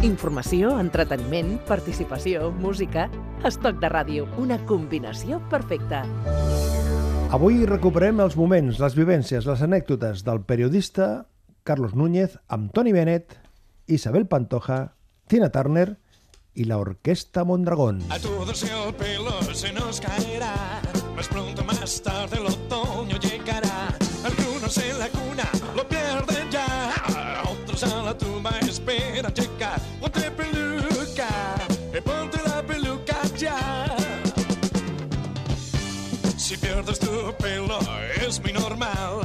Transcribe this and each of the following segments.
Informació, entreteniment, participació, música... Estoc de ràdio, una combinació perfecta. Avui recuperem els moments, les vivències, les anècdotes del periodista Carlos Núñez amb Toni Bennett, Isabel Pantoja, Tina Turner y la Orquesta Mondragón. A todos el pelo se nos caerá, más pronto más tarde el otoño llegará. Algunos en la cuna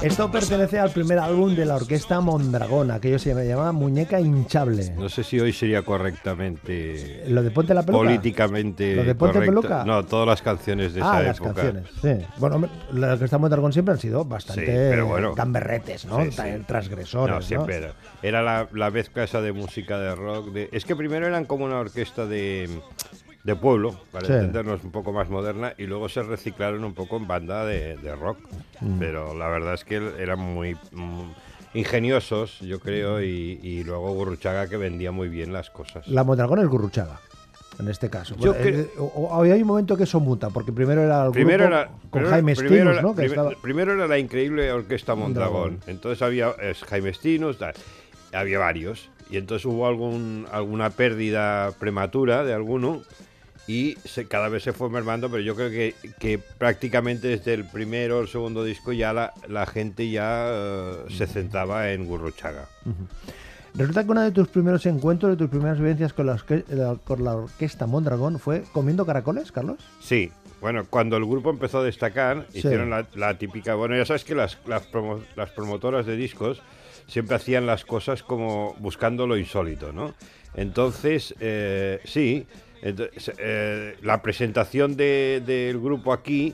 Esto pertenece al primer álbum de la Orquesta Mondragón, aquello se llamaba Muñeca Hinchable. No sé si hoy sería correctamente. ¿Lo de Ponte la Peluca? Políticamente. ¿Lo de Ponte correcto. Peluca? No, todas las canciones de ah, esa las época. canciones, sí. Bueno, la Orquesta Mondragón siempre han sido bastante Sí, pero bueno. gamberretes, ¿no? Sí, Transgresores, No, ¿no? siempre era. Era la, la mezcla esa de música de rock. De... Es que primero eran como una orquesta de, de pueblo, para Sí. entendernos un poco más moderna, y luego se reciclaron un poco en banda de, de rock. Mm. Pero la verdad es que eran muy mm, ingeniosos, yo creo, y, y luego Gurruchaga que vendía muy bien las cosas. La Mondragón es Gurruchaga, en este caso. Yo Bueno, cre- eh, o- o- hay un momento que eso muta, porque primero era el Primero grupo era, con primero- Jaime primero ¿no? Prim- estaba- primero era la increíble orquesta Mondragón. Mondragón. Entonces había es, Jaime tal, había varios. Y entonces hubo algún, alguna pérdida prematura de alguno y se, cada vez se fue mermando, pero yo creo que, que prácticamente desde el primero o el segundo disco ya la, la gente ya eh, se centraba en Gurruchaga. Resulta que uno de tus primeros encuentros, de tus primeras vivencias con la- con la Orquesta Mondragón fue comiendo caracoles, Carlos. Sí, bueno, cuando el grupo empezó a destacar, Sí. hicieron la, la típica. Bueno, ya sabes que las, las, promo- las promotoras de discos siempre hacían las cosas como buscando lo insólito, ¿no? Entonces, eh, sí, eh, la presentación de- del grupo aquí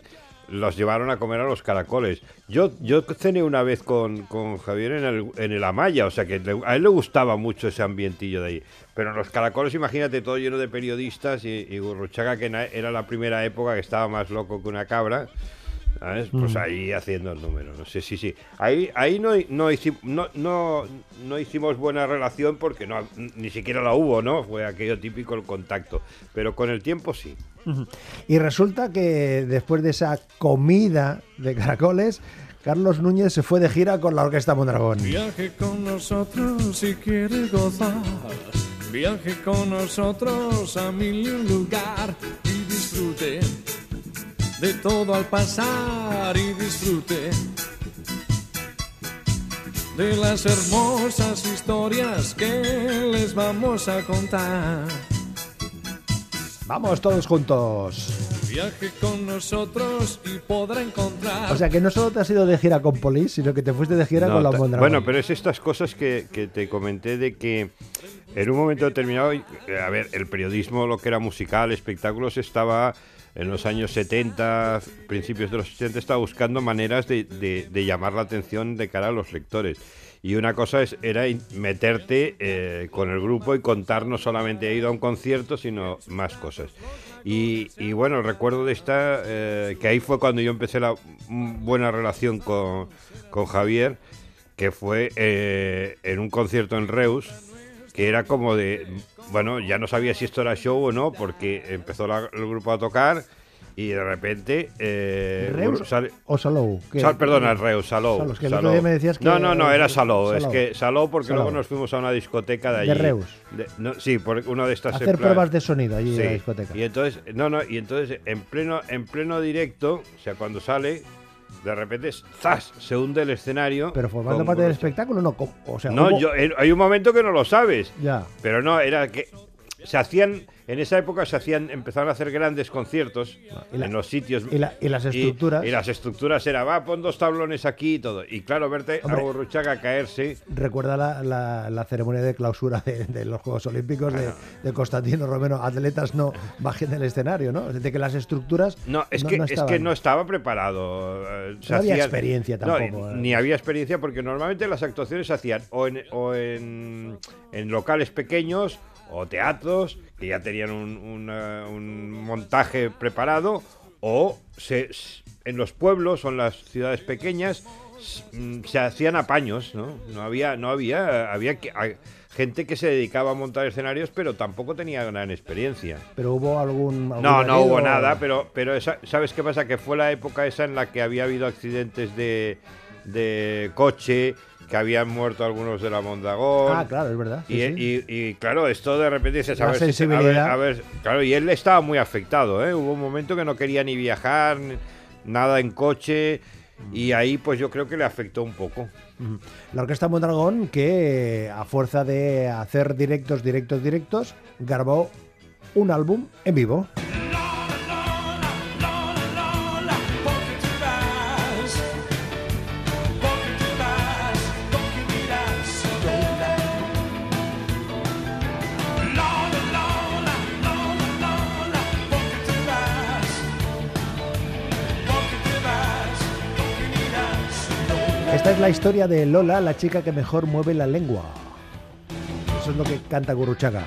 los llevaron a comer a los caracoles. Yo, yo cené una vez con, con Javier en el, en el Amaya, o sea que le- a él le gustaba mucho ese ambientillo de ahí. Pero los caracoles, imagínate, todo lleno de periodistas y, y Gurruchaga, que era la primera época que estaba más loco que una cabra. ¿Sabes? Pues ahí haciendo el número, no sé, sí, sí. Ahí, ahí no, no, no, no, no hicimos buena relación porque no, ni siquiera la hubo, ¿no? Fue aquello típico el contacto. Pero con el tiempo sí. Y resulta que después de esa comida de caracoles, Carlos Núñez se fue de gira con la Orquesta Mondragón. Viaje con nosotros si quiere gozar. Viaje con nosotros a mil y un lugar y disfrute de todo al pasar y disfrute de las hermosas historias que les vamos a contar. Vamos todos juntos. Viaje con nosotros y podrá encontrar. O sea que no solo te has ido de gira con Polis, sino que te fuiste de gira No, con la Mondragón. Bueno, pero es estas cosas que, que te comenté de que en un momento determinado, eh, a ver, el periodismo, lo que era musical, espectáculos, estaba en los años 70, principios de los 80, estaba buscando maneras de, de- llamar la atención de cara a los lectores. Y una cosa es, era meterte eh, con el grupo y contar no solamente he ido a un concierto, sino más cosas. Y, y bueno, recuerdo de esta, eh, que ahí fue cuando yo empecé la mm, buena relación con, con Javier, que fue eh, en un concierto en Reus, que era como de, bueno, ya no sabía si esto era show o no, porque empezó la- el grupo a tocar y de repente... eh, ¿Reus sale- o Salou? Sal- perdona, Reus, Salou. Salou, que el Salou. otro día me decías que No, no, no, era Salou. Es que Salou porque Salou. luego nos fuimos a una discoteca de allí. De Reus. De- no, sí, por una de estas... Hacer plan- pruebas de sonido allí Sí, en la discoteca. Y entonces, no, no, y entonces en pleno, en pleno directo, o sea, cuando sale, de repente, ¡zas! se hunde el escenario. Pero formando con- parte del espectáculo, no. O sea, No, yo, eh, hay un momento que no lo sabes. Ya. Pero no, era que se hacían, en esa época se hacían, empezaron a hacer grandes conciertos Y la- en los sitios. y la- y las estructuras. Y, las estructuras era, va, pon dos tablones aquí y todo. Y claro, verte Hombre. a caerse. Recuerda la, la- la ceremonia de clausura de, de los Juegos Olímpicos de, de Constantino Romero. Atletas no bajen del escenario, ¿no? De que las estructuras. No, es, que, es que no estaba preparado. eh, se No había hacían- experiencia no, tampoco, eh. ni había experiencia porque normalmente las actuaciones se hacían o en, o en, en locales pequeños o teatros que ya tenían un, una- un montaje preparado o se, en los pueblos o en las ciudades pequeñas mm, se hacían apaños, ¿no? No había, no había, había que, a- gente que se dedicaba a montar escenarios, pero tampoco tenía gran experiencia. Pero hubo algún... algún No, no hubo nada, pero, pero esa- ¿sabes qué pasa? Que fue la época esa en la que había habido accidentes de, de coche, que habían muerto algunos de la Mondagón. Ah, claro, es verdad. sí, Y, sí. y- y, claro, esto de repente ver, si- a ver, a ver, claro, y él estaba muy afectado, ¿eh? Hubo un momento que no quería ni viajar, nada en coche, y ahí pues yo creo que le afectó un poco. La Orquesta Mondragón, que a fuerza de hacer directos, directos, directos, grabó un álbum en vivo. Es la historia de Lola, la chica que mejor mueve la lengua. Eso es lo que canta Guruchaga.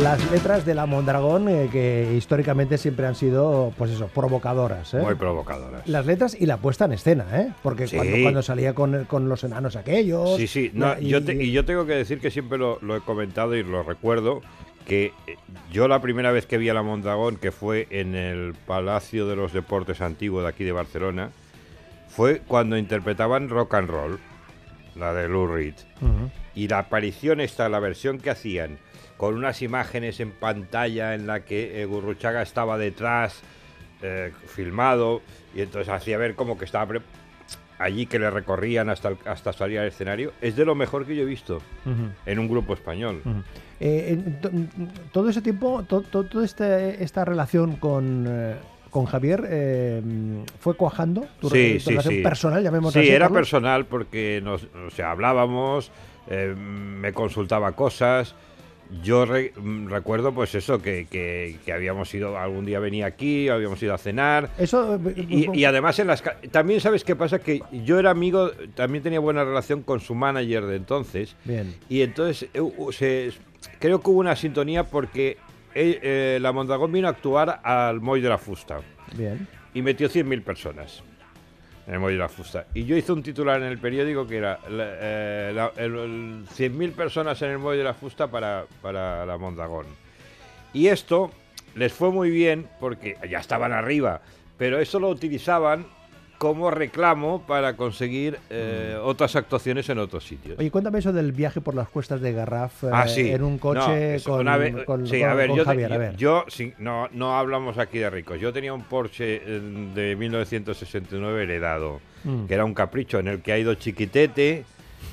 Las letras de la Mondragón, eh, que históricamente siempre han sido, pues eso, provocadoras. ¿eh? Muy provocadoras. Las letras y la puesta en escena, ¿eh? Porque Sí. cuando, cuando salía con, con los enanos aquellos. Sí, sí, no, y- yo te- y yo tengo que decir que siempre lo, lo he comentado y lo recuerdo, que eh, yo la primera vez que vi a la Mondragón, que fue en el Palacio de los Deportes Antiguo de aquí de Barcelona, fue cuando interpretaban rock and roll, la de Lou Reed. Y la aparición esta, la versión que hacían, con unas imágenes en pantalla en la que eh, Gurruchaga estaba detrás, eh, filmado, y entonces hacía ver como que estaba allí que le recorrían hasta, el- hasta salir al escenario, es de lo mejor que yo he visto en un grupo español. Eh, todo ese tiempo, to- to- toda este- esta relación con, eh, con Javier eh, fue cuajando. Tu, Sí, re- tu sí, relación sí. personal, llamémoslo Sí, así, era Carlos. personal porque nos, o sea, hablábamos, eh, me consultaba cosas. Yo re- mm, recuerdo, pues eso, que, que- que habíamos ido, algún día venía aquí, habíamos ido a cenar. Eso, eh, Y, y además en las también sabes qué pasa que yo era amigo también tenía buena relación con su manager de entonces Bien. y entonces eh, se- creo que hubo una sintonía porque eh, eh, la Mondragón vino a actuar al Moy de la Fusta Bien. y metió 100.000 personas en el Moy de la Fusta. Y yo hice un titular en el periódico que era eh, la- el- el 100.000 personas en el Moy de la Fusta para, para la Mondragón. Y esto les fue muy bien porque ya estaban arriba, pero eso lo utilizaban como reclamo para conseguir eh, otras actuaciones en otros sitios. Mm. Oye, cuéntame eso del viaje por las cuestas de Garraf eh, Ah, sí. en un No, coche eso, con, una vez- con- sí, con- a ver, con yo, te- Javier. a yo- ver. yo, sí, no, no hablamos aquí de ricos. Yo tenía un Porsche eh, de 1969 heredado, Mm. que era un capricho en el que ha ido Chiquitete,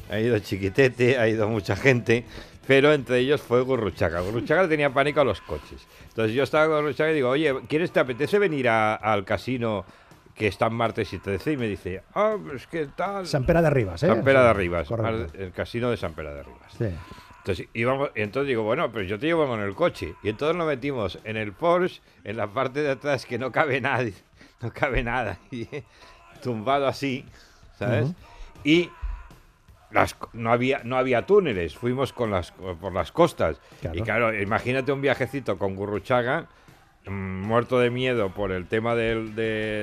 ha ido Chiquitete, ha ido mucha gente, pero entre ellos fue Gurruchaga. Gurruchaga le tenía pánico a los coches. Entonces yo estaba con Gurruchaga y digo, oye, ¿quieres te apetece venir a- al casino que está en martes y 13? Y me dice, ah, pues qué tal. San Pera de Rivas, ¿eh? San Pera de Correcto. el casino de San Pera de Rivas. Sí. Entonces íbamos, y entonces digo, bueno, pero yo te llevo con el coche. Y entonces lo metimos en el Porsche, en la parte de atrás que no cabe nadie, no cabe nada, y tumbado así, ¿sabes? Ujú. Y las, no había no había túneles, fuimos con las por las costas. Claro. Y claro, imagínate un viajecito con Gurruchaga, muerto de miedo por el tema de,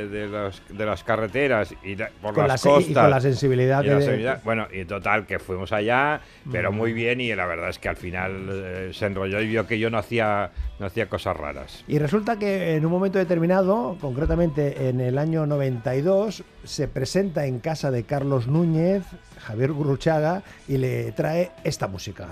de las, de las carreteras y por Con la las se- y costas. con la sensibilidad Y la. Bueno, y total, que fuimos allá, pero muy bien, y la verdad es que al final eh, se enrolló y vio que yo no hacía, no hacía cosas raras. Y resulta que en un momento determinado, concretamente en el año 92, se presenta en casa de Carlos Núñez, Javier Gurruchaga, y le trae esta música.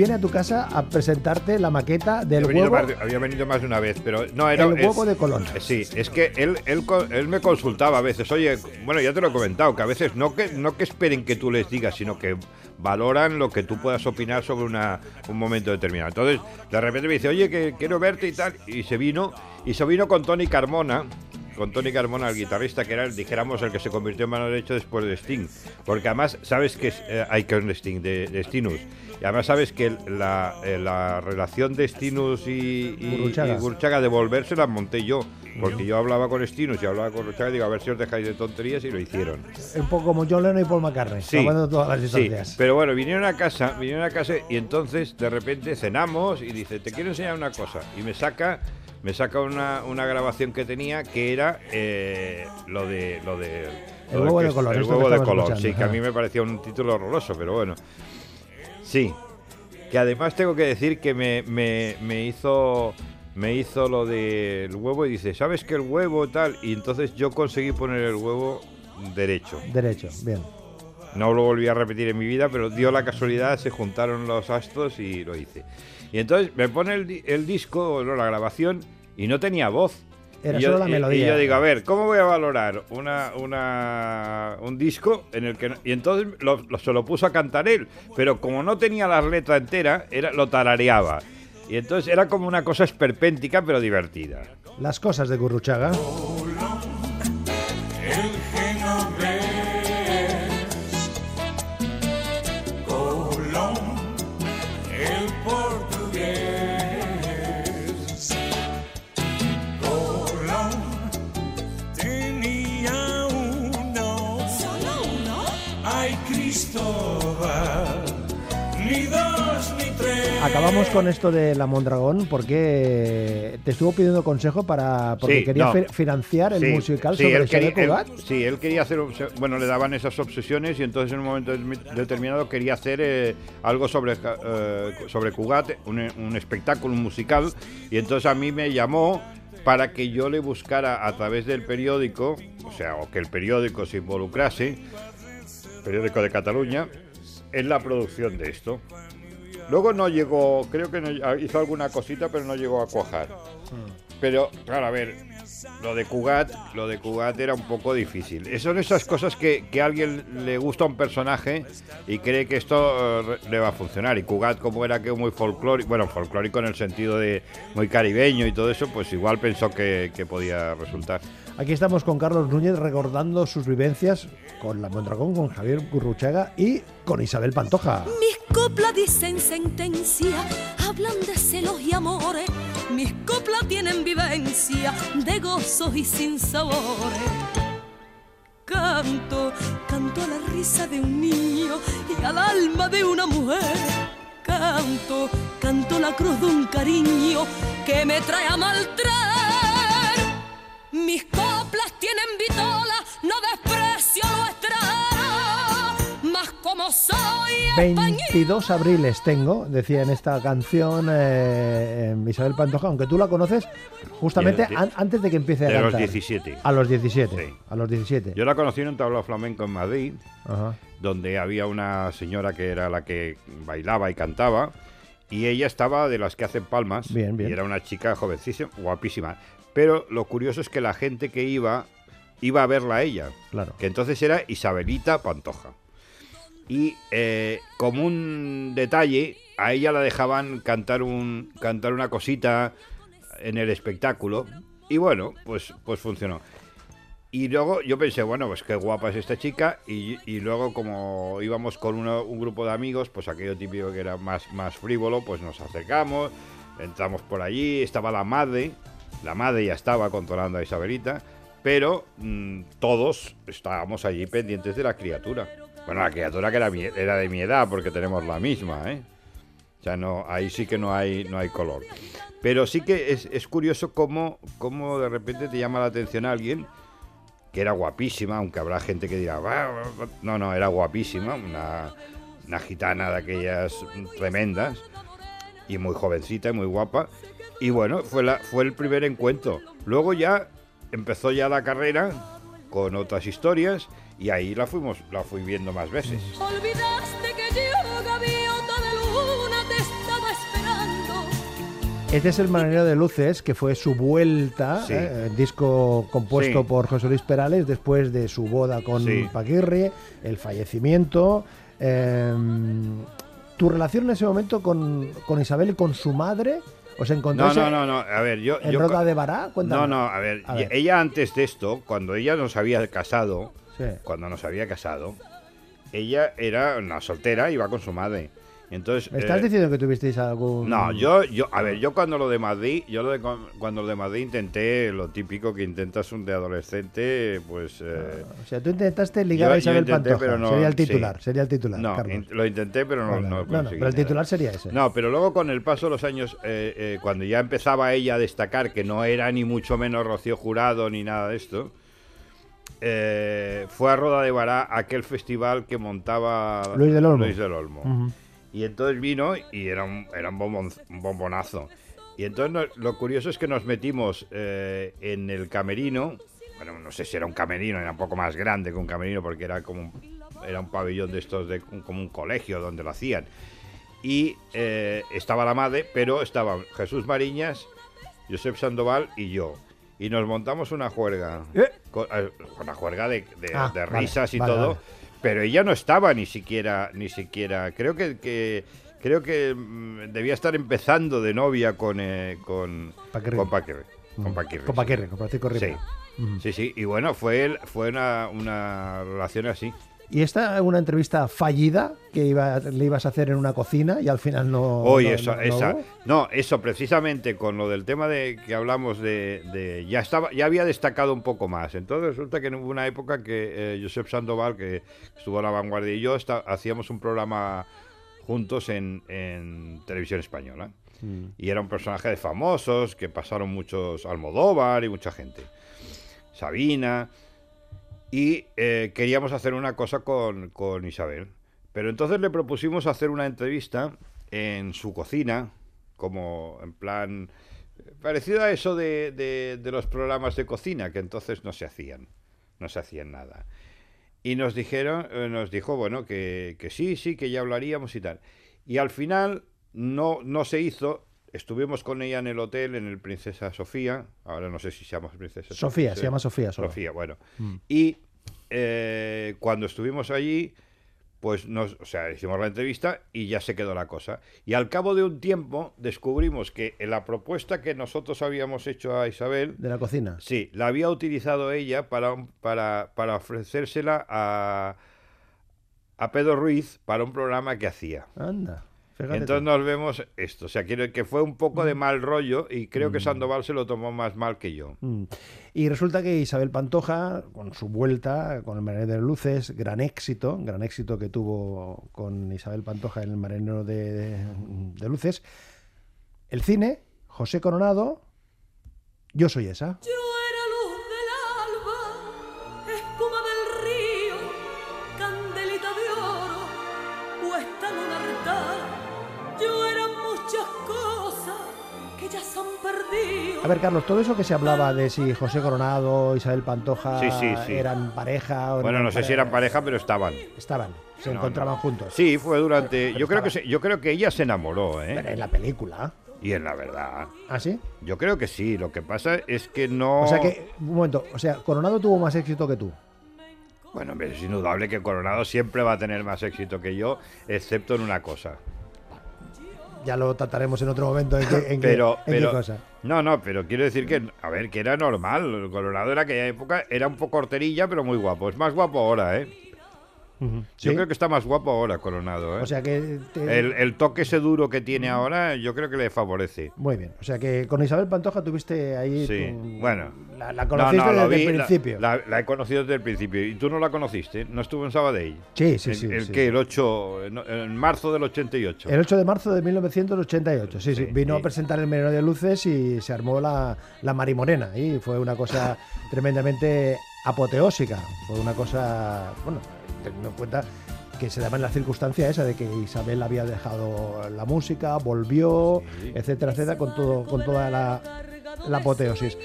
Viene a tu casa a presentarte la maqueta del huevo. más había venido más de una vez, pero no era. El es- huevo de Colón. eh, Sí, es que él, él, él me consultaba a veces, oye, bueno, ya te lo he comentado, que a veces no que, no que esperen que tú les digas, sino que valoran lo que tú puedas opinar sobre una, un momento determinado. Entonces, de repente me dice, oye, que quiero verte y tal, y se vino, y se vino con Tony Carmona, con Tony Carmona, el guitarrista, que era, el, dijéramos, el que se convirtió en mano derecha después de Sting. Porque además, sabes que es, eh, hay que de Sting, de, de Stinus. Y además sabes que la, eh, la relación de Stinus y, y, Gurruchaga de volverse la monté yo. Porque yo hablaba con Stinus y hablaba con Gurruchaga y digo, a ver si os dejáis de tonterías y lo hicieron. Un poco como John Lennon y Paul McCartney, Sí. todas las Sí, distancias. pero bueno, vinieron a casa, vinieron a casa y entonces de repente cenamos y dice, te quiero enseñar una cosa. Y me saca, me saca una, una grabación que tenía que era eh, lo de lo de El lo huevo que de es- color, El que huevo de color, sí, que a mí me parecía un título horroroso, pero bueno. Sí. Que además tengo que decir que me, me, me hizo me hizo lo del huevo y dice, ¿sabes que el huevo tal? Y entonces yo conseguí poner el huevo derecho. Derecho, bien. No lo volví a repetir en mi vida, pero dio la casualidad, se juntaron los astros y lo hice. Y entonces me pone el, di- el disco, o no, la grabación, y no tenía voz. Era y yo, solo la melodía. Y yo digo, a ver, ¿cómo voy a valorar una, una, un disco en el que... no- y entonces lo- lo- se lo puso a cantar él, pero como no tenía la letra entera, era, lo tarareaba. Y entonces era como una cosa esperpéntica, pero divertida. Las cosas de Gurruchaga. Acabamos con esto de la Mondragón porque te estuvo pidiendo consejo para porque Sí, quería no. fi- financiar el Sí, musical sí, sobre él quería, él- sí, él quería hacer, bueno, le daban esas obsesiones y entonces en un momento de- determinado quería hacer eh, algo sobre, eh, sobre Cugat, un, un espectáculo un musical, y entonces a mí me llamó para que yo le buscara a través del periódico, o sea, o que el periódico se involucrase, periódico de Cataluña, en la producción de esto. Luego no llegó, creo que no- hizo alguna cosita, pero no llegó a cuajar. Pero, claro, a ver, lo de Cugat, lo de Cugat era un poco difícil. Eh, Son esas cosas que, que a alguien le gusta a un personaje y cree que esto eh, le va a funcionar. Y Cugat, como era que muy folclórico, bueno, folclórico en el sentido de muy caribeño y todo eso, pues igual pensó que, que podía resultar. Aquí estamos con Carlos Núñez recordando sus vivencias con la Mondragón, con Javier Gurruchaga y con Isabel Pantoja. Mis coplas dicen sentencia, hablan de celos y amores. Mis coplas tienen vivencia de gozos y sinsabores. Canto, canto a la risa de un niño y al alma de una mujer. Canto, canto la cruz de un cariño que me trae a maltraer. 22 abriles tengo, decía en esta canción eh, eh, Isabel Pantoja, aunque tú la conoces justamente De- de- an- antes de que empiece a de los cantar. 17. A los 17. Sí. A los 17. Yo la conocí en un tablao flamenco en Madrid, Ajá. donde había una señora que era la que bailaba y cantaba, y ella estaba de las que hacen palmas, Bien, bien. y era una chica jovencísima, guapísima. Pero lo curioso es que la gente que iba, iba a verla a ella, Claro. que entonces era Isabelita Pantoja. Y eh, como un detalle, a ella la dejaban cantar, un, cantar una cosita en el espectáculo, y bueno, pues, pues funcionó. Y luego yo pensé, bueno, pues qué guapa es esta chica. Y, luego, como íbamos con un grupo de amigos, pues aquello típico que era más, más frívolo, pues nos acercamos, entramos por allí, estaba la madre, la madre ya estaba controlando a Isabelita, pero mm, todos estábamos allí pendientes de la criatura. Bueno, la criatura que era, de mi edad, porque tenemos la misma, ¿eh? O sea, no, ahí sí que no hay, no hay color. Pero sí que es, curioso cómo, cómo de repente te llama la atención alguien que era guapísima, aunque habrá gente que dirá, no, no, era guapísima, una, una gitana de aquellas tremendas y muy jovencita y muy guapa. Y bueno, fue, la, fue el primer encuentro. Luego ya empezó ya la carrera con otras historias y ahí la fuimos, la fui viendo más veces. Olvidaste que yo, gaviota de luna, te estaba esperando. Este es el Marinero de Luces, que fue su vuelta, Sí. eh, el disco compuesto Sí. por José Luis Perales después de su boda con Sí. Paquirri, el fallecimiento. eh, tu relación en ese momento con, con Isabel y con su madre, ¿Os No, encontráis no, no, no. A ver, yo. en yo Roda de Bará? Cuéntame. No, no, a ver, A ver. Ella antes de esto, cuando ella nos había casado, Sí. cuando nos había casado, ella era una soltera, iba con su madre. Entonces. ¿Me estás eh, diciendo que tuvisteis algún...? No, yo, yo, a ver, yo cuando lo de Madrid, yo lo de, cuando lo de Madrid intenté lo típico que intentas un de adolescente, pues. eh, O sea, tú intentaste ligar Yo- a Isabel intenté, Pantoja. no- sería el sí. titular, sería el titular, no, in- lo intenté, pero no, Vale, no conseguí pero el titular sería ese. No, pero luego con el paso de los años, eh, eh, cuando ya empezaba ella a destacar que no era ni mucho menos Rocío Jurado ni nada de esto, eh, fue a Roda de Bará aquel festival que montaba Luis del Olmo. Luis del Olmo. Y entonces vino y era un, era un, bombon- un bombonazo. Y entonces no- lo curioso es que nos metimos eh, en el camerino. Bueno, no sé si era un camerino, era un poco más grande que un camerino porque era como un, era un pabellón de estos, de, como un colegio donde lo hacían. Y eh, estaba la madre, pero estaban Jesús Mariñas, Josep Sandoval y yo. Y nos montamos una juerga. ¿Eh? Con- eh, Una juerga de, de- Ah, de vale, risas y vale, todo. vale. Pero ella no estaba ni siquiera, ni siquiera. Creo que, que- creo que mm, debía estar empezando de novia con eh, con Paquirri. con Paquirri. Mm. Con Con sí. Paquirri, con Francisco Sí. Rivera. Ujú. Sí, sí, y bueno, fue fue una, una relación así. ¿Y esta es una entrevista fallida que iba, le ibas a hacer en una cocina y al final no. Oye, no- esa. No, eso precisamente con lo del tema de que hablamos de, de- ya estaba, ya había destacado un poco más. Entonces resulta que hubo una época que eh, Josep Sandoval, que estuvo a la vanguardia, y yo esta- hacíamos un programa juntos en, en televisión española. Mm. Y era un personaje de famosos, que pasaron muchos Almodóvar y mucha gente. Sabina. Y eh, queríamos hacer una cosa con, con Isabel. Pero entonces le propusimos hacer una entrevista en su cocina, como en plan parecido a eso de, de- de los programas de cocina, que entonces no se hacían, no se hacían nada. Y nos dijeron, eh, nos dijo, bueno, que, que sí, sí, que ya hablaríamos y tal. Y al final no, no se hizo. Estuvimos con ella en el hotel, en el Princesa Sofía. Ahora no sé si se llama Princesa Sofía, sí. se llama Sofía solo. Sofía, bueno. Mm. Y eh, cuando estuvimos allí, pues nos, o sea, hicimos la entrevista y ya se quedó la cosa. Y al cabo de un tiempo descubrimos que en la propuesta que nosotros habíamos hecho a Isabel, De la cocina. sí, la había utilizado ella para, un- para, para ofrecérsela a, a Pedro Ruiz para un programa que hacía. Anda. Fíjate Entonces tú. nos vemos esto. O sea, quiero que fue un poco de mal rollo y creo que Sandoval se lo tomó más mal que yo. Mm. Y resulta que Isabel Pantoja, con su vuelta, con el Marinero de Luces, gran éxito, gran éxito que tuvo con Isabel Pantoja en el Marinero de, de Luces. El cine, José Coronado, yo soy esa. Yo A ver, Carlos, todo eso que se hablaba de si José Coronado, Isabel Pantoja Sí, sí, sí. eran pareja o Bueno, no sé si eran pareja, pero estaban. Estaban, se No, encontraban no. juntos. Sí, fue durante. Pero Yo creo que se- yo creo que ella se enamoró, Pero ¿eh? en la película. Y en la verdad, ¿Ah, sí? yo creo que sí. Lo que pasa es que no. O sea que, un momento, o sea, Coronado tuvo más éxito que tú. Bueno, hombre, es indudable que Coronado siempre va a tener más éxito que yo, excepto en una cosa. Ya lo trataremos en otro momento en qué, en qué- Pero, qué cosa. no, no, pero quiero decir que, a ver, que era normal. Coronado en aquella época era un poco horterilla, pero muy guapo. Es más guapo ahora, ¿eh? Yo ¿Sí? creo que está más guapo ahora, Coronado, ¿eh? O sea que... te- el, el toque ese duro que tiene ahora, yo creo que le favorece. Muy bien. O sea que con Isabel Pantoja tuviste ahí... Sí, tu- bueno. La, la No, conociste no, desde vi, el principio. La, la he conocido desde el principio. ¿Y tú no la conociste? ¿No estuvo en Sabadell? Sí, sí, ¿El, sí. el sí. qué? El 8, en, marzo del 88. El 8 de marzo de 1988, sí, sí. Sí, Vino a presentar el Menor de Luces y se armó la, la Marimorena. Y fue una cosa tremendamente apoteósica. Fue una cosa, bueno, teniendo en cuenta que se daba en la circunstancia esa de que Isabel había dejado la música, volvió, Sí. etcétera, etcétera, con, todo, con toda la, la apoteosis.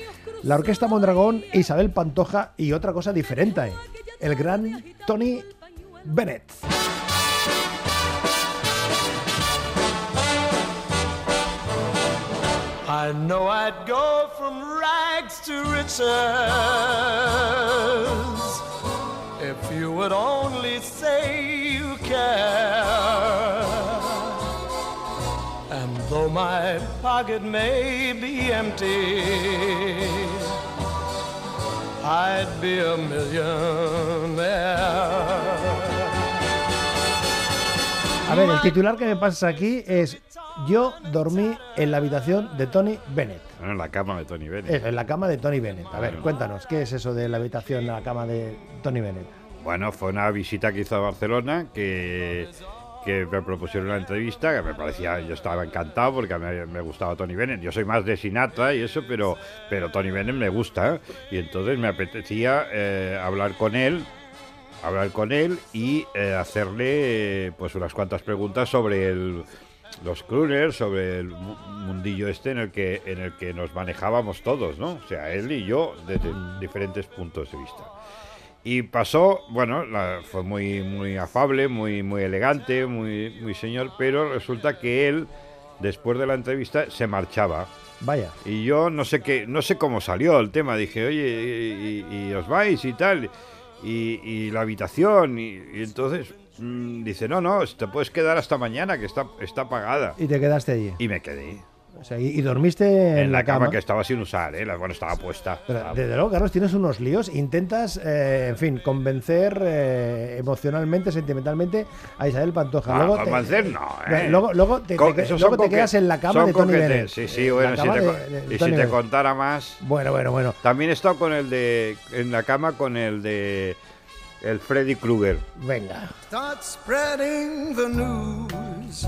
La Orquesta Mondragón, Isabel Pantoja y otra cosa diferente, el gran Tony Bennett. I know I'd go from rags to riches if you would only say you care. And though my pocket may be empty, I'd be a millionaire. A ver, el titular que me pasa aquí es Yo dormí en la habitación de Tony Bennett. Bueno, en la cama de Tony Bennett. Eso, en la cama de Tony Bennett. A ver, cuéntanos, ¿qué es eso de la habitación en la cama de Tony Bennett? Bueno, fue una visita que hizo a Barcelona que, me propusieron una entrevista que me parecía, yo estaba encantado porque me, me gustaba Tony Bennett. Yo soy más de Sinatra y eso, pero, pero Tony Bennett me gusta. Y entonces me apetecía eh, hablar con él hablar con él y eh, hacerle pues unas cuantas preguntas sobre el, los crooners, sobre el mu- mundillo este en el que en el que nos manejábamos todos, ¿no? O sea, él y yo desde diferentes puntos de vista. Y pasó, bueno, la- fue muy muy afable, muy muy elegante, muy muy señor, pero resulta que él después de la entrevista se marchaba. Vaya. Y yo no sé qué, no sé cómo salió el tema. Dije, oye, y, y- y os vais y tal. Y, y la habitación. Y, y entonces mm, dice, no, no, te puedes quedar hasta mañana, que está, está pagada. Y te quedaste allí. Y me quedé. O sea, y, y dormiste en, En, la cama, que estaba sin usar, ¿eh? La- bueno, estaba puesta. Pero, Estaba- desde luego, Carlos, tienes unos líos. Intentas, eh, en fin, convencer eh, emocionalmente, sentimentalmente a Isabel Pantoja. Ah, luego te- convencer no, ¿eh? Luego, luego te, Co- te- luego te quedas en la cama de Tony. Bennett. Sí, sí, En bueno, la si cama te, de- de- de y si te Bennett. contara más. Bueno, bueno, bueno. También he estado con el de. en la cama con el de. el Freddy Krueger. Venga. Start spreading the news.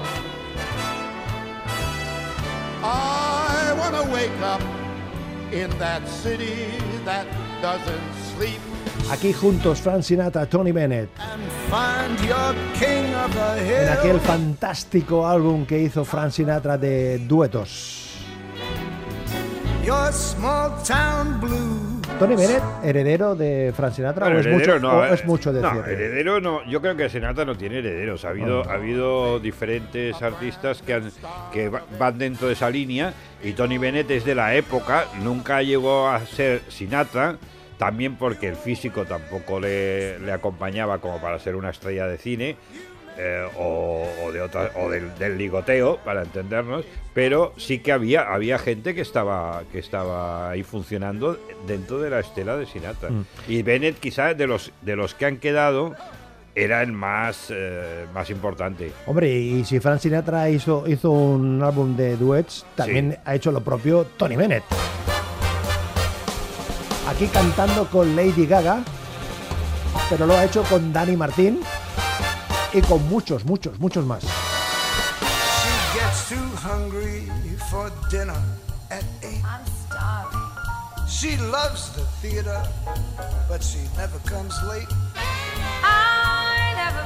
I want to wake up in that city that doesn't sleep Aquí juntos, Frank Sinatra, Tony Bennett. En aquel fantástico álbum que hizo Frank Sinatra de duetos. Your small town blues. Tony Bennett, heredero de Frank Sinatra, Bueno, o es, heredero mucho, no, o es mucho decir. No, heredero no. Yo creo que Senata no tiene herederos. Ha habido, ha habido diferentes artistas que, han, que va- van dentro de esa línea y Tony Bennett es de la época. Nunca llegó a ser Sinatra, también porque el físico tampoco le, le acompañaba como para ser una estrella de cine. Eh, o, o de otra, o del, del ligoteo para entendernos pero sí que había había gente que estaba que estaba ahí funcionando dentro de la estela de Sinatra y Bennett quizás de los de los que han quedado era el más eh, más importante Hombre, y si Frank Sinatra hizo, hizo un álbum de duets, también Sí. ha hecho lo propio Tony Bennett. Aquí cantando con Lady Gaga, pero lo ha hecho con Danny Martín y con muchos, muchos, muchos más. She gets too hungry for dinner at eight. I'm starving. She loves the theater, but she never comes late.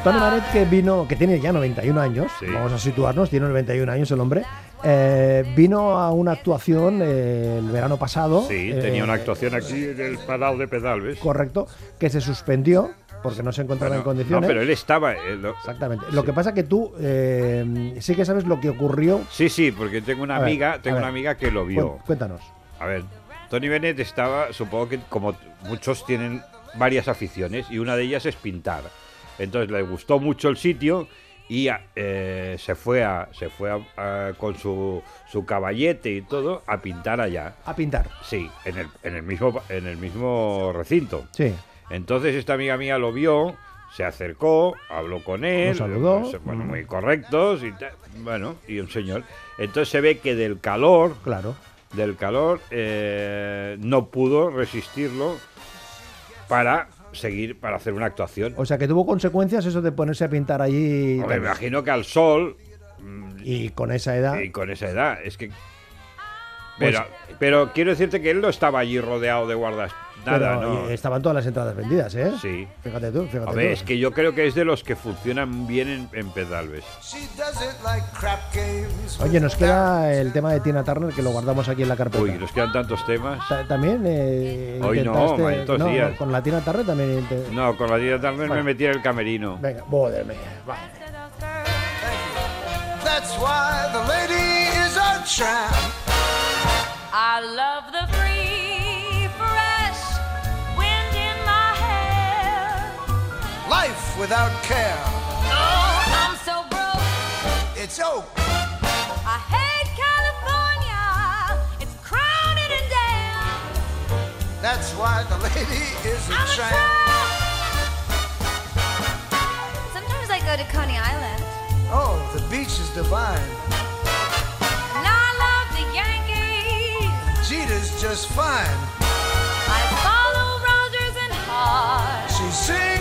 Tony Bennett que vino, que tiene ya 91 años, Sí. vamos a situarnos, tiene 91 años el hombre, eh, vino a una actuación eh, el verano pasado. sí eh, tenía una actuación aquí en el Palau de Pedalbes Correcto, que se suspendió porque no se encontraba en condiciones. no pero él estaba eh, lo- Exactamente. Lo que pasa que tú eh, sí que sabes lo que ocurrió. sí sí porque tengo una A amiga tengo una amiga que lo vio Cu- Cuéntanos. A ver, Tony Bennett estaba, supongo que como muchos tienen varias aficiones y una de ellas es pintar. Entonces le gustó mucho el sitio y eh, se fue, a, se fue a- a- con su, su caballete y todo a pintar allá. A pintar. Sí, en el, en el, mismo, en el mismo recinto. Sí. Entonces esta amiga mía lo vio, se acercó, habló con él, saludó. pues, bueno, muy correctos y bueno, y un señor. Entonces se ve que del calor Claro. del calor, eh, no pudo resistirlo para seguir, para hacer una actuación. O sea que tuvo consecuencias eso de ponerse a pintar allí me imagino que al sol mm, y con esa edad. y con esa edad, es que... Pero, pero quiero decirte que él no estaba allí rodeado de guardas nada, Pero no. estaban todas las entradas vendidas, ¿eh? Sí. Fíjate tú, fíjate A tú. ver, es que yo creo que es de los que funcionan bien en, en Pedalbes. She does it like crap games. Oye, nos queda el tema de Tina Turner que lo guardamos aquí en la carpeta. Uy, nos quedan tantos temas. Ta- También eh, Hoy no, intentaste- malditos no, días. con la Tina Turner también No, con la Tina Turner Bueno. me metí en el camerino. Venga, joder. That's why the lady is a tramp. I love Life without care. Oh, I'm so broke. It's oak. I hate California. It's crowded and damn. That's why the lady is a I'm a tramp. Sometimes I go to Coney Island. Oh, the beach is divine. And I love the Yankees. Jeter's just fine. I follow Rogers and Hart. She sings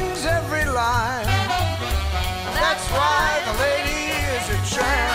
that's why the lady is a tramp.